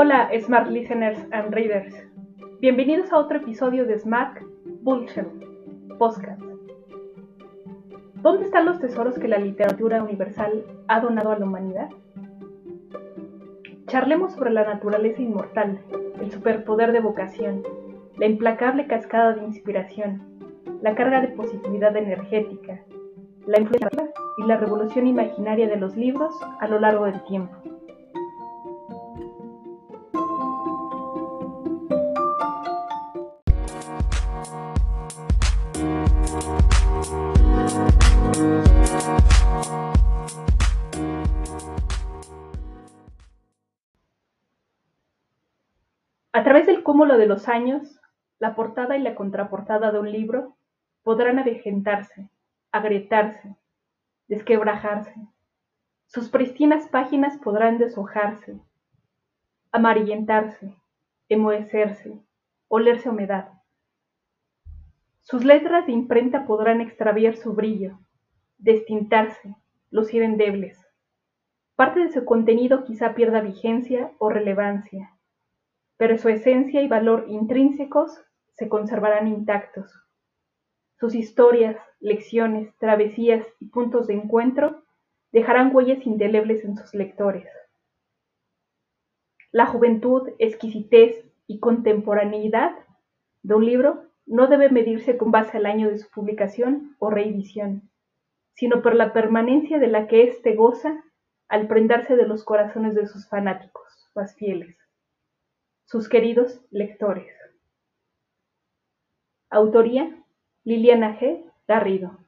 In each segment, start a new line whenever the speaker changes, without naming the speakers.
Hola Smart Listeners and Readers. Bienvenidos a otro episodio de Smart Bullshit Podcast. ¿Dónde están los tesoros que la literatura universal ha donado a la humanidad? Charlemos sobre la naturaleza inmortal, el superpoder de vocación, la implacable cascada de inspiración, la carga de positividad energética, la influencia y la revolución imaginaria de los libros a lo largo del tiempo. A través del cúmulo de los años, la portada y la contraportada de un libro podrán avejentarse, agrietarse, desquebrajarse. Sus pristinas páginas podrán deshojarse, amarillentarse, emuecerse, olerse a humedad. Sus letras de imprenta podrán extraviar su brillo, destintarse, lucir endebles. Parte de su contenido quizá pierda vigencia o relevancia, pero su esencia y valor intrínsecos se conservarán intactos. Sus historias, lecciones, travesías y puntos de encuentro dejarán huellas indelebles en sus lectores. La juventud, exquisitez y contemporaneidad de un libro no debe medirse con base al año de su publicación o reedición, sino por la permanencia de la que éste goza al prendarse de los corazones de sus fanáticos más fieles, sus queridos lectores. Autoría Liliana G. Garrido.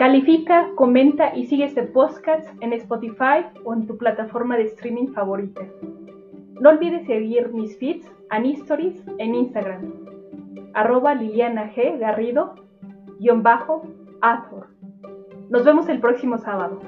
Califica, comenta y sigue este podcast en Spotify o en tu plataforma de streaming favorita. No olvides seguir mis feeds and stories en Instagram, arroba Liliana G. Garrido, guion Nos vemos el próximo sábado.